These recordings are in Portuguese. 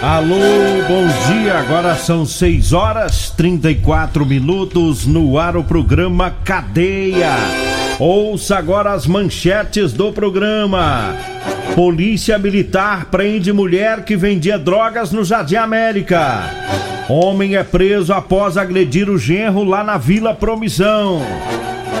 Alô, bom dia. Agora são 6 horas 34 minutos no ar o programa Cadeia. Ouça agora as manchetes do programa. Polícia Militar prende mulher que vendia drogas no Jardim América. Homem é preso após agredir o genro lá na Vila Promissão.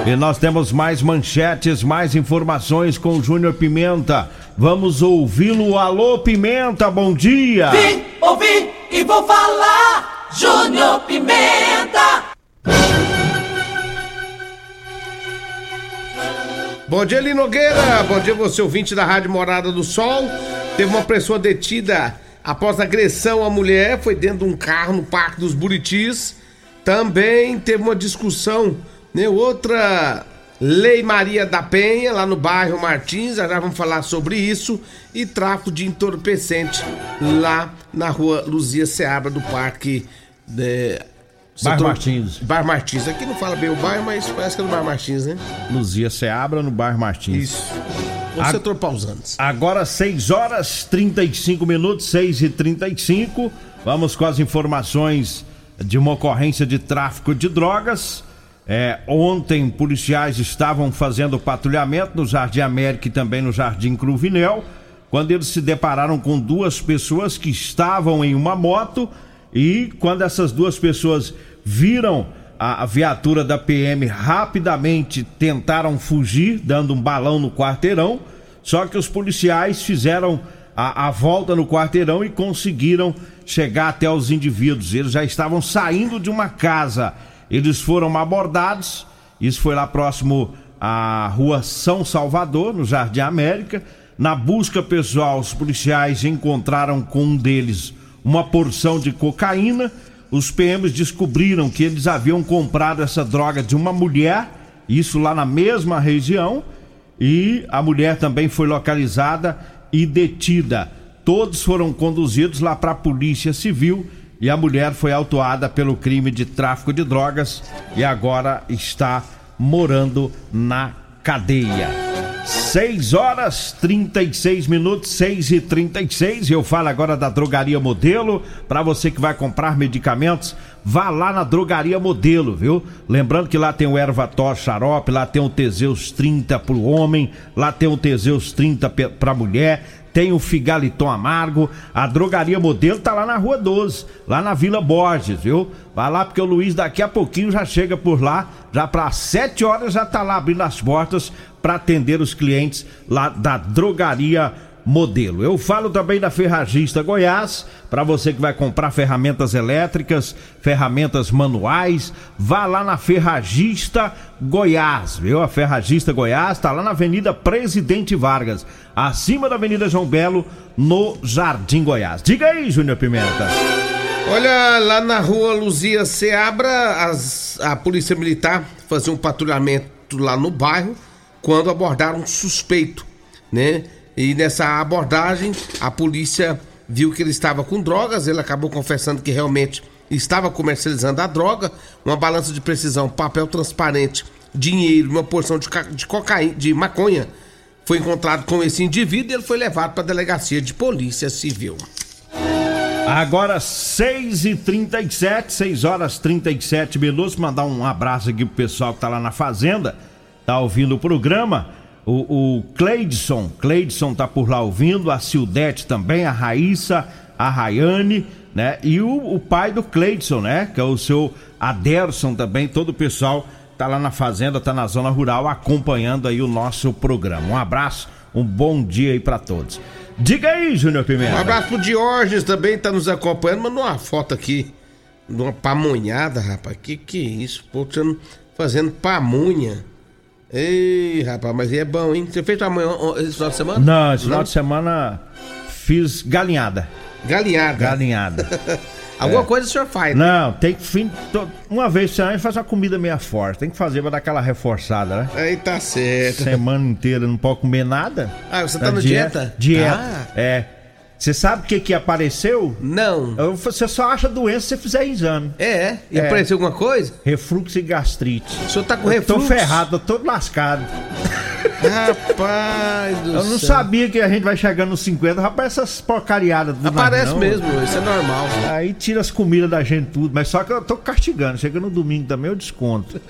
E nós temos mais manchetes, mais informações com o Júnior Pimenta. Vamos ouvi-lo. Alô, Pimenta, bom dia! Vim, ouvi e vou falar. Júnior Pimenta. Bom dia, Eli Nogueira. Bom dia, você ouvinte da Rádio Morada do Sol. Teve uma pessoa detida após agressão à mulher, foi dentro de um carro no Parque dos Buritis. Também teve uma discussão, né? Outra Lei Maria da Penha, lá no bairro Martins, já vamos falar sobre isso. E tráfico de entorpecente lá na rua Luzia Seabra do Parque. De... Bar Setor- Martins. Bar Martins. Aqui não fala bem o bairro, mas parece que é no Bar Martins, né? Luzia Seabra no bairro Martins. Isso. O A- setor Pausantes. Agora 6 horas 35 minutos, 6 e 35 Vamos com as informações de uma ocorrência de tráfico de drogas. É, ontem, policiais estavam fazendo patrulhamento no Jardim América e também no Jardim Cruvinel, quando eles se depararam com duas pessoas que estavam em uma moto e quando essas duas pessoas viram a, a viatura da PM rapidamente tentaram fugir, dando um balão no quarteirão. Só que os policiais fizeram a, a volta no quarteirão e conseguiram chegar até os indivíduos. Eles já estavam saindo de uma casa. Eles foram abordados. Isso foi lá próximo à rua São Salvador, no Jardim América. Na busca pessoal, os policiais encontraram com um deles uma porção de cocaína. Os PMs descobriram que eles haviam comprado essa droga de uma mulher, isso lá na mesma região, e a mulher também foi localizada e detida. Todos foram conduzidos lá para a Polícia Civil e a mulher foi autuada pelo crime de tráfico de drogas e agora está morando na cadeia. 6 horas 36 minutos, 6 e 36 Eu falo agora da Drogaria Modelo. Para você que vai comprar medicamentos, vá lá na Drogaria Modelo, viu? Lembrando que lá tem o Ervator Xarope, lá tem o Teseus 30 pro homem, lá tem o Teseus 30 pe- pra mulher, tem o Figaliton Amargo. A Drogaria Modelo tá lá na Rua 12, lá na Vila Borges, viu? Vai lá porque o Luiz daqui a pouquinho já chega por lá, já para 7 horas já tá lá abrindo as portas para atender os clientes lá da Drogaria Modelo. Eu falo também da Ferragista Goiás, para você que vai comprar ferramentas elétricas, ferramentas manuais, vá lá na Ferragista Goiás, viu? A Ferragista Goiás tá lá na Avenida Presidente Vargas, acima da Avenida João Belo, no Jardim Goiás. Diga aí, Júnior Pimenta. Olha, lá na rua Luzia Seabra, as- a polícia militar fazia um patrulhamento lá no bairro quando abordaram um suspeito, né? E nessa abordagem, a polícia viu que ele estava com drogas, ele acabou confessando que realmente estava comercializando a droga, uma balança de precisão, papel transparente, dinheiro, uma porção de, de cocaína, de maconha. Foi encontrado com esse indivíduo e ele foi levado para a delegacia de polícia civil. Agora 6 e 37 6 horas 37 minutos. Mandar um abraço aqui pro pessoal que tá lá na fazenda, tá ouvindo o programa. O, o Cleidson, Cleidson tá por lá ouvindo, a Sildete também, a Raíssa, a Rayane, né? E o, o pai do Cleidson, né? Que é o seu Aderson também, todo o pessoal tá lá na fazenda, tá na zona rural acompanhando aí o nosso programa. Um abraço, um bom dia aí pra todos. Diga aí, Júnior Pimenta. Um abraço pro Diógenes também, tá nos acompanhando. Mandou uma foto aqui uma pamonhada, rapaz. Que que é isso? Pô, não- fazendo pamonha. Ei, rapaz, mas é bom, hein? Você fez pamonha ó, esse final de semana? Não, esse final de semana fiz galinhada. Galinhada. Galinhada. Alguma coisa o senhor faz, né? Não, tem que fim, uma vez por semana faz uma comida meia forte. Tem que fazer pra dar aquela reforçada, né? Aí tá certo. Semana inteira não pode comer nada. Ah, você tá no dieta? Dieta. Ah. É. Você sabe o que que apareceu? Não. Você só acha doença se você fizer exame. É? E é. apareceu alguma coisa? Refluxo e gastrite. O senhor tá com refluxo? Eu tô ferrado, tô todo lascado. Rapaz do Eu não céu. sabia que a gente vai chegando nos 50, rapaz, essas porcariadas. Aparece não, mesmo, isso é normal. Aí tira as comidas da gente tudo, mas só que eu tô castigando. Chega no domingo também, eu desconto.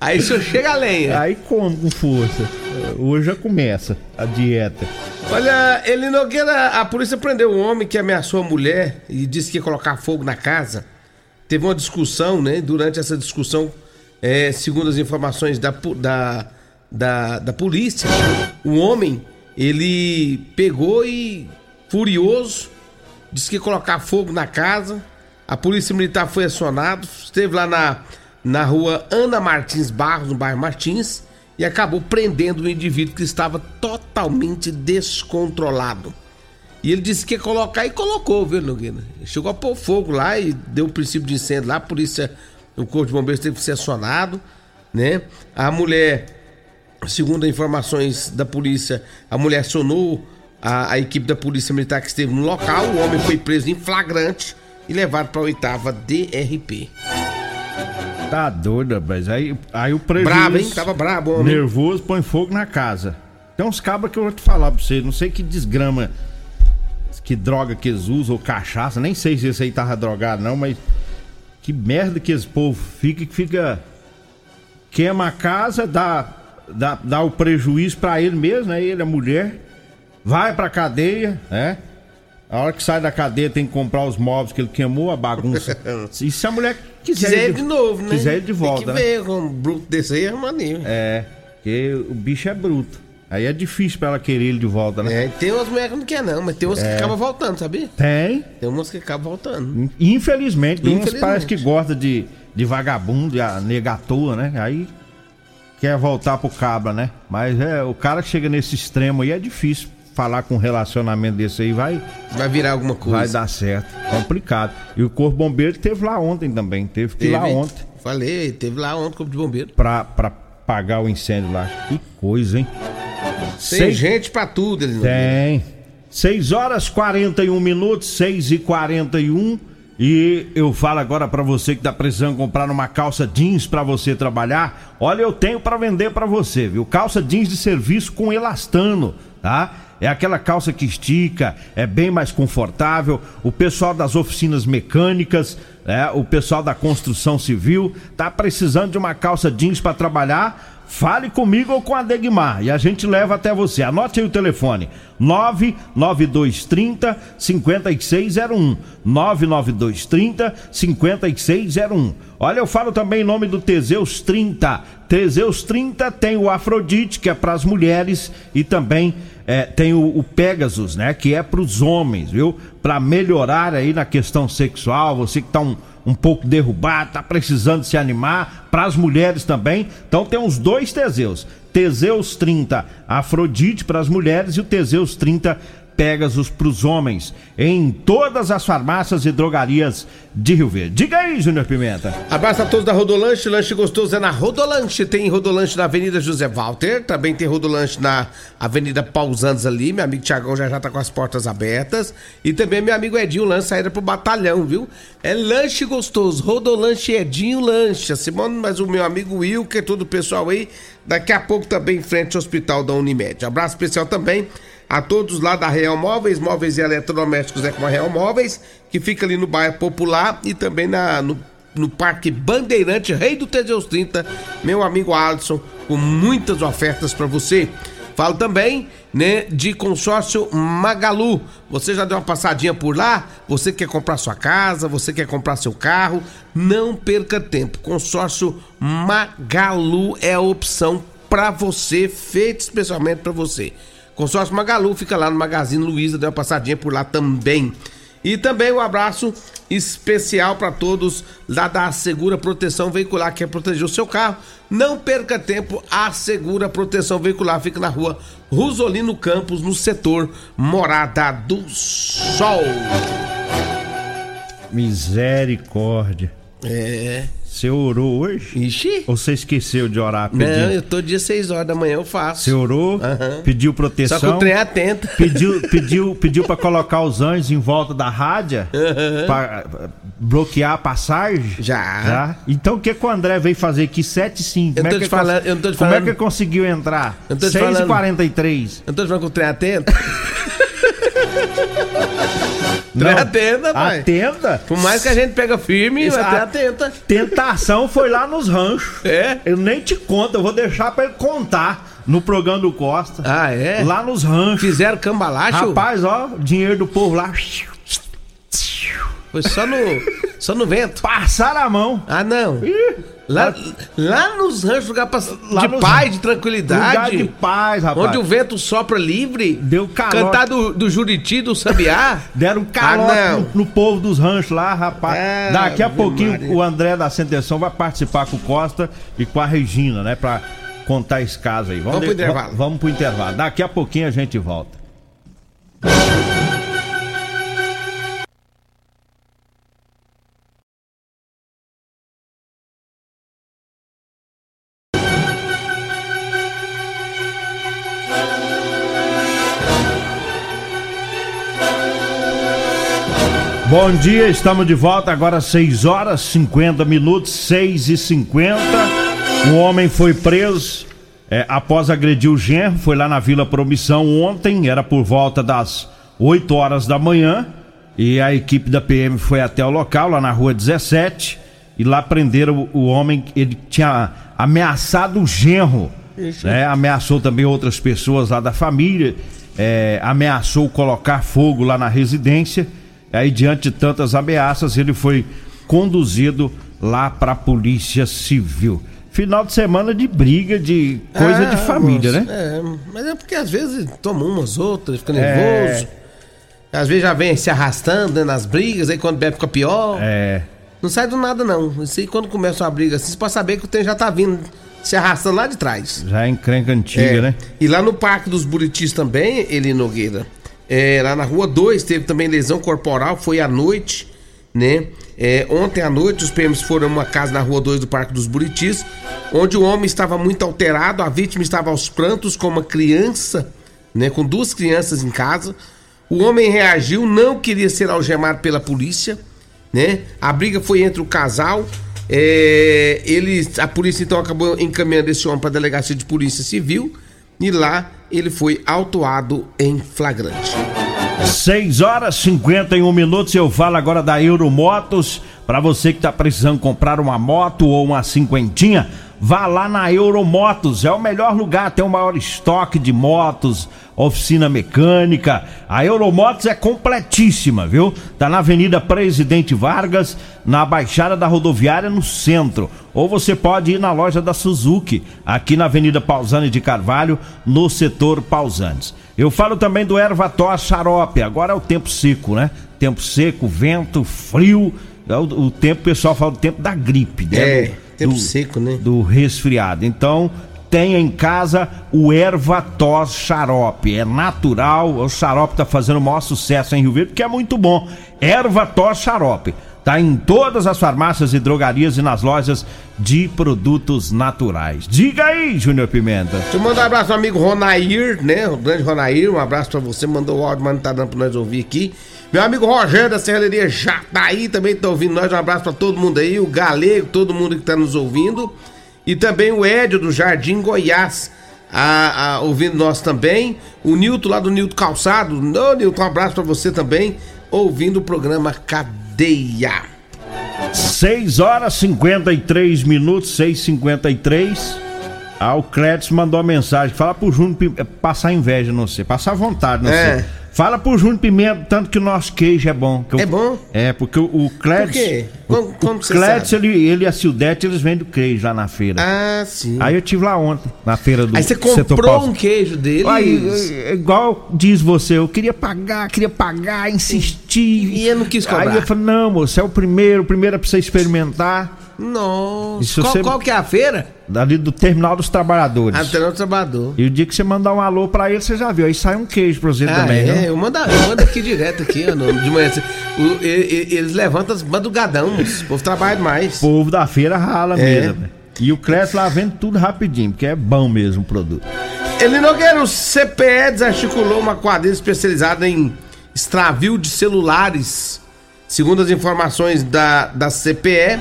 Aí o senhor chega a lenha. Aí como com força. Hoje já começa a dieta. Olha, ele Nogueira, a polícia prendeu um homem que ameaçou a mulher e disse que ia colocar fogo na casa. Teve uma discussão, né? Durante essa discussão, é, segundo as informações da, da, da, da polícia, o homem, ele pegou e, furioso, disse que ia colocar fogo na casa. A polícia militar foi acionada, esteve lá na, na rua Ana Martins Barros, no bairro Martins, e acabou prendendo um indivíduo que estava totalmente descontrolado. E ele disse que ia colocar e colocou, viu, Nogueira? Chegou a pôr fogo lá e deu o princípio de incêndio lá, a polícia o Corpo de Bombeiros teve que ser acionado, né? A mulher, segundo informações da polícia, a mulher acionou a, a equipe da Polícia Militar que esteve no local, o homem foi preso em flagrante e levado para a oitava DRP. Tá doido, mas aí, aí o prejuízo... Brabo, hein? Tava brabo, homem. Nervoso, põe fogo na casa. Tem uns cabos que eu vou te falar pra você, não sei que desgrama, que droga que eles usam, ou cachaça, nem sei se esse aí tava drogado não, mas que merda que esse povo fica, que fica. Queima a casa, dá, dá, dá o prejuízo para ele mesmo, né? Ele, a mulher, vai pra cadeia, né? A hora que sai da cadeia tem que comprar os móveis que ele queimou, a bagunça. e se a mulher quiser, quiser de, de, novo, né? Quiser de volta. Tem que ver, né? um bruto desse aí é maneiro. É, porque o bicho é bruto. Aí é difícil pra ela querer ele de volta, né? É, tem umas mulheres que não quer não, mas tem umas é. que acabam voltando, sabia? Tem. Tem umas que acabam voltando. Infelizmente, tem Infelizmente. uns pais que gostam de, de vagabundo, de toa, né? Aí quer voltar pro cabra, né? Mas é, o cara que chega nesse extremo aí é difícil falar com um relacionamento desse aí, vai... Vai virar alguma coisa. Vai dar certo. Complicado. E o Corpo Bombeiro teve lá ontem também, teve que ir lá ontem. Falei, teve lá ontem o Corpo de Bombeiro. Pra, pra pagar o incêndio lá. Que coisa, hein? Tem Seis... gente pra tudo, ele Tem. 6 horas 41 minutos, 6 e 41 e eu falo agora para você que tá precisando comprar uma calça jeans para você trabalhar. Olha, eu tenho para vender para você, viu? Calça jeans de serviço com elastano, tá? É aquela calça que estica, é bem mais confortável. O pessoal das oficinas mecânicas, né? o pessoal da construção civil, tá precisando de uma calça jeans para trabalhar Fale comigo ou com a Degmar e a gente leva até você. Anote aí o telefone: 99230 5601. 99230 5601. Olha, eu falo também em nome do Teseus 30. Teseus 30 tem o Afrodite, que é para as mulheres, e também é, tem o, o, Pegasus, né? Que é para os homens, viu? Para melhorar aí na questão sexual. Você que tá um um pouco derrubado, tá precisando se animar, para as mulheres também. Então tem uns dois Teseus. Teseus 30 Afrodite para as mulheres e o Teseus 30 Pegasus para os homens em todas as farmácias e drogarias de Rio Verde. Diga aí, Júnior Pimenta. Abraço a todos da Rodolanche. Lanche gostoso é na Rodolanche. Tem Rodolanche na Avenida José Walter. Também tem Rodolanche na Avenida Pausantes ali. Meu amigo Tiagão já já tá com as portas abertas. E também meu amigo Edinho Lanche saída pro batalhão, viu? É lanche gostoso. Rodolanche Edinho Lanche. A Simone, mas o meu amigo Wilker, todo o pessoal aí. Daqui a pouco também em frente ao Hospital da Unimed. Abraço especial também a todos lá da Real Móveis, móveis e eletrodomésticos é com a Real Móveis, que fica ali no bairro Popular e também na, no, no Parque Bandeirante, Rei do Teseus 30, meu amigo Alisson, com muitas ofertas para você. Falo também, né, de consórcio Magalu. Você já deu uma passadinha por lá? Você quer comprar sua casa, você quer comprar seu carro? Não perca tempo. Consórcio Magalu é a opção para você, feito especialmente para você. Consórcio Magalu fica lá no Magazine Luiza, deu uma passadinha por lá também. E também um abraço especial para todos lá da Segura Proteção Veicular, que quer proteger o seu carro. Não perca tempo, a Segura Proteção Veicular fica na rua Rosolino Campos, no setor Morada do Sol. Misericórdia. É. Você orou hoje? Ixi. Ou você esqueceu de orar? Não, Pediu? eu todo dia 6 horas da manhã eu faço. Você orou? Aham. Pediu Só proteção? que o trem é atento. Pediu, pediu, pediu para colocar os anjos em volta da rádio? Pra eh, bloquear a passagem? Já. Já? Então o que, que o André veio fazer aqui 7 e 5? Eu Como, tô é que te falando- não tô como é que ele conseguiu entrar? Eu tô te 6 e falando- 43 Eu tô te falando que o trem é atento. trem é atenta, pai. Atenta? Por mais que a gente pega firme, Isso, mas trem a- atenta. Tentação foi lá nos ranchos. É? Eu nem te conto, eu vou deixar pra ele contar no programa do Costa. Ah, é? Lá nos ranchos. Fizeram cambalacho? Rapaz, ó, dinheiro do povo lá. Foi só no, só no vento. Passaram a mão. Ah, não. Ih, Lá, lá nos ranchos, lugar pra, Lá de paz, de lugar tranquilidade. de paz, rapaz. Onde o vento sopra livre. Deu calote. Cantar do, do Juriti, do Sabiá. Deram calote Ah, no, no povo dos ranchos lá, rapaz. Ah, Daqui a pouquinho Maria. o André da Sentenção vai participar com o Costa e com a Regina, né? Pra contar esse caso aí. Vamos pro de- intervalo. va- Vamos pro intervalo. Daqui a pouquinho a gente volta. Bom dia, estamos de volta agora 6 horas 50 minutos, 6 e 50 Um homem foi preso é, após agredir o genro, foi lá na Vila Promissão ontem, era por volta das 8 horas da manhã. E a equipe da PM foi até o local, lá na rua 17, e lá prenderam o, o homem, ele tinha ameaçado o genro, né? Ameaçou também outras pessoas lá da família, é, ameaçou colocar fogo lá na residência. Aí, diante de tantas ameaças, ele foi conduzido lá para a Polícia Civil. Final de semana de briga, de coisa de Ah, família, né? É, mas é porque às vezes toma umas outras, fica É. nervoso. Às vezes já vem se arrastando né, nas brigas, aí quando bebe fica pior. É. Não sai do nada, não. Isso aí quando começa uma briga assim, você pode saber que o trem já tá vindo se arrastando lá de trás. Já é encrenca antiga, É. né? E lá no Parque dos Buritis também, Eli Nogueira, é, lá na Rua 2 teve também lesão corporal, foi à noite, né? É, ontem à noite os PMs foram a uma casa na Rua 2 do Parque dos Buritis, onde o homem estava muito alterado, a vítima estava aos prantos com uma criança, né? Com duas crianças em casa. O homem reagiu, não queria ser algemado pela polícia, né? A briga foi entre o casal. é, eles, a polícia então acabou encaminhando esse homem para a delegacia de polícia civil e lá ele foi autuado em flagrante. 6 horas 51 minutos. Eu falo agora da Euromotos. Para você que está precisando comprar uma moto ou uma cinquentinha, vá lá na Euromotos. É o melhor lugar, tem o maior estoque de motos, oficina mecânica. A Euromotos é completíssima, viu? Tá na Avenida Presidente Vargas, na Baixada da Rodoviária, no centro. Ou você pode ir na loja da Suzuki, aqui na Avenida Pausani de Carvalho, no setor Pausanes. Eu falo também do Ervator Xarope. Agora é o tempo seco, né? Tempo seco, vento, frio. É o, o tempo, o pessoal fala do tempo da gripe, né? É, Do- tempo do- seco, né? Do resfriado. Então, tenha em casa o Ervatos Xarope. É natural, o xarope tá fazendo o maior sucesso em Rio Verde, porque é muito bom. Ervatos Xarope. Tá em todas as farmácias e drogarias e nas lojas de produtos naturais. Diga aí, Júnior Pimenta. Deixa eu mandar um abraço ao amigo Ronair, né? O grande Ronair, um abraço pra você. Mandou o áudio, mas não tá dando pra nós ouvir aqui. Meu amigo Rogério da Serralheria Jataí também tá ouvindo nós. Um abraço pra todo mundo aí. O Galego, todo mundo que tá nos ouvindo. E também o Édio do Jardim Goiás. a- a- ouvindo nós também. O Nilton lá do Nilton Calçado. Ô, Nilton, um abraço pra você também. Ouvindo o programa Cadeia. 6 horas 53 minutos, 6h53. Ah, o Clétis mandou uma mensagem. Fala pro Júnior Passar inveja, não sei. Passar vontade, não É. sei. Fala pro Júnior Pimenta, tanto que o nosso queijo é bom. eu- É bom? É, porque o, o Clétis. Por quê? Como- como o Clétis, sabe? ele, ele e a Sildete, eles vendem o queijo lá na feira. Ah, sim. Aí eu tive lá ontem, na feira do Aí você comprou um queijo dele. Aí, é, igual diz você, eu queria pagar, queria pagar, insistir. E ele não quis cobrar. Aí eu falei, não, moço, é o primeiro, o primeiro é pra você experimentar. Nossa. Qual, você- qual que é a feira? Ali do Terminal dos Trabalhadores. Antenor Trabalhador. E o dia que você mandar um alô pra ele, você já viu. Aí sai um queijo pra você Ah, também, é? É, eu mando, eu mando aqui direto aqui, ó, de manhã. assim, o- e- e- eles levantam as madrugadão, o povo trabalha demais. O povo da feira rala É. mesmo. né? E o Cresce lá vende tudo rapidinho, porque é bom mesmo o produto. Ele Nogueira, o CPE desarticulou uma quadrilha especializada em extravio de celulares. Segundo as informações da, da CPE,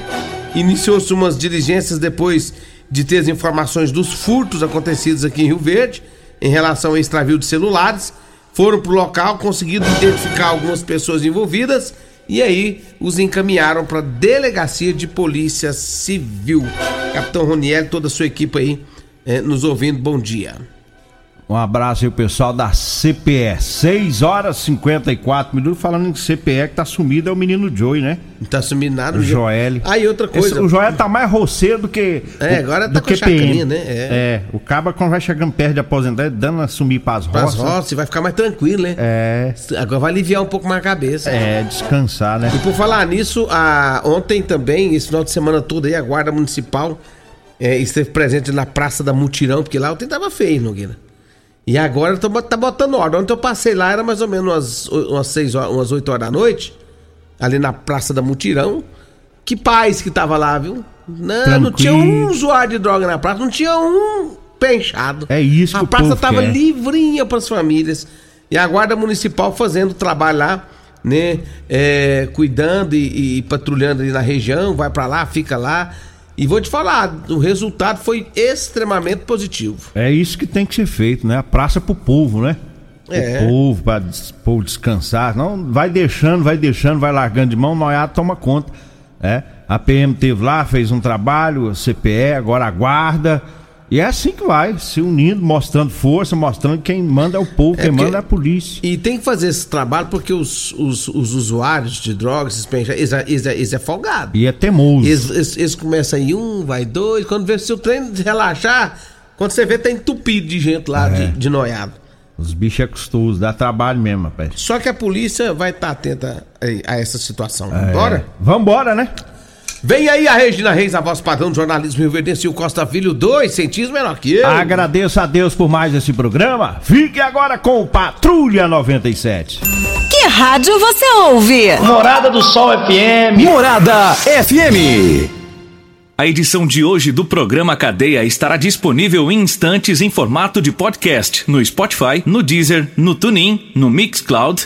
iniciou-se umas diligências depois de ter as informações dos furtos acontecidos aqui em Rio Verde em relação ao extravio de celulares. Foram pro local, conseguiram identificar algumas pessoas envolvidas e aí os encaminharam para delegacia de polícia civil. Capitão Roniel, toda a sua equipe aí eh, nos ouvindo, bom dia. Um abraço aí, o pessoal da CPE. 6 horas e 54 minutos. Falando em CPE, que tá sumido é o menino Joey, né? Não tá sumindo nada. O Joel. Aí outra coisa. Esse- o Joel tá mais roceiro do que. É, do- agora do tá com que a chacrinha, né? É. É. o caba quando vai chegando perto de aposentar, dando a sumir pras Pras roças. roças, vai ficar mais tranquilo, né? É. Agora vai aliviar um pouco mais a cabeça. É, descansar, né? E por falar nisso, a, ontem também, esse final de semana todo aí, a Guarda Municipal é, esteve presente na Praça da Mutirão, porque lá ontem tava feio, Nogueira. E agora tô, tá botando ordem. Ontem eu passei lá, era mais ou menos umas, umas, seis horas, umas 8 horas da noite, ali na Praça da Mutirão. Que paz que tava lá, viu? Não, não tinha Tranquilo. um usuário de droga na praça, não tinha um penchado. É isso que A praça tava quer. livrinha para as famílias. E a Guarda Municipal fazendo o trabalho lá, né? É, cuidando e, e patrulhando ali na região, vai para lá, fica lá. E vou te falar, o resultado foi extremamente positivo. É isso que tem que ser feito, né? A praça pro povo, né? É. O povo, pra des- o povo descansar. Não, vai deixando, vai deixando, vai largando de mão, noiado toma conta. É. A PM teve lá, fez um trabalho, a CPE, agora a guarda. E é assim que vai, se unindo, mostrando força, mostrando que quem manda é o povo, quem porque- manda é a polícia. E tem que fazer esse trabalho porque os, os, os usuários de drogas, eles, é- eles, é- eles é folgado. E é teimoso. Eles, eles, eles começam aí, um, vai dois, quando vê se o trem relaxar, quando você vê, tá entupido de gente lá, É. de, de noiado. Os bichos é custoso, dá trabalho mesmo, rapaz. Só que a polícia vai estar atenta a, a essa situação. É. Bora? Vambora, né? Vem aí a Regina Reis, a voz padrão do jornalismo Rio Verde, e o Costa Filho, dois centímetros menor que eu. Agradeço a Deus por mais esse programa. Fique agora com o Patrulha 97. Que rádio você ouve? Morada do Sol FM. Morada FM. A edição de hoje do programa Cadeia estará disponível em instantes em formato de podcast no Spotify, no Deezer, no TuneIn, no Mixcloud,